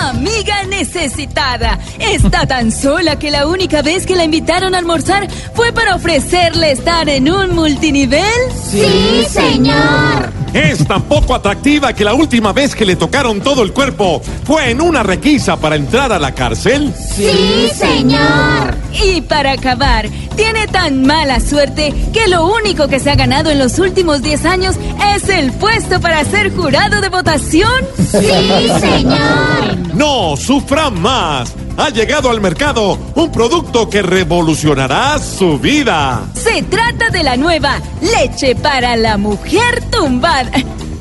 Amiga necesitada. Está tan sola que la única vez que la invitaron a almorzar fue para ofrecerle estar en un multinivel. Sí, señor. Es tan poco atractiva que la última vez que le tocaron todo el cuerpo fue en una requisa para entrar a la cárcel. Sí, señor. Y para acabar, tiene tan mala suerte que lo único que se ha ganado en los últimos 10 años es el puesto para ser jurado de votación. Sí, señor. No, sufra más. Ha llegado al mercado un producto que revolucionará su vida. Se trata de la nueva leche para la mujer tumbada.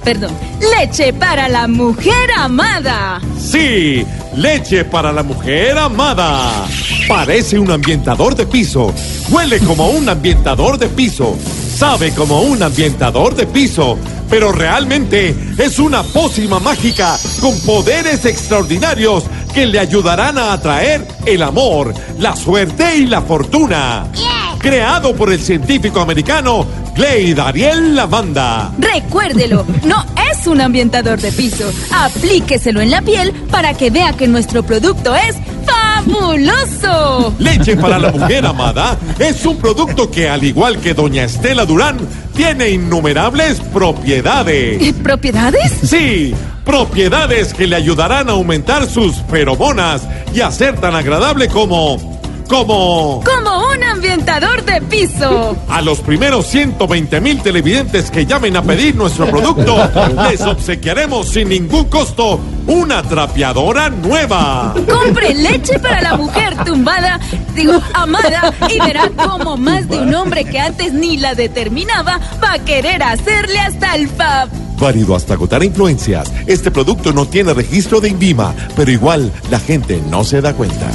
Perdón, leche para la mujer amada. Sí, leche para la mujer amada. Parece un ambientador de piso. Huele como un ambientador de piso. Sabe como un ambientador de piso. Pero realmente es una pócima mágica con poderes extraordinarios que le ayudarán a atraer el amor, la suerte y la fortuna. Creado por el científico americano Glade Ariel Lavanda. Recuérdelo, no es un ambientador de piso. Aplíqueselo en la piel para que vea que nuestro producto es fabuloso. Leche para la mujer amada es un producto que, al igual que Doña Estela Durán, tiene innumerables propiedades. ¿Eh, ¿Propiedades? Sí, propiedades que le ayudarán a aumentar sus feromonas y a ser tan agradable como... como... Como un ambientador de piso. A los primeros 120 mil televidentes que llamen a pedir nuestro producto, les obsequiaremos sin ningún costo una trapeadora nueva. Compre leche para la mujer tumbada, digo, amada, y verá cómo más de un hombre que antes ni la determinaba va a querer hacerle hasta el fab. Válido hasta agotar influencias. Este producto no tiene registro de INVIMA, pero igual la gente no se da cuenta.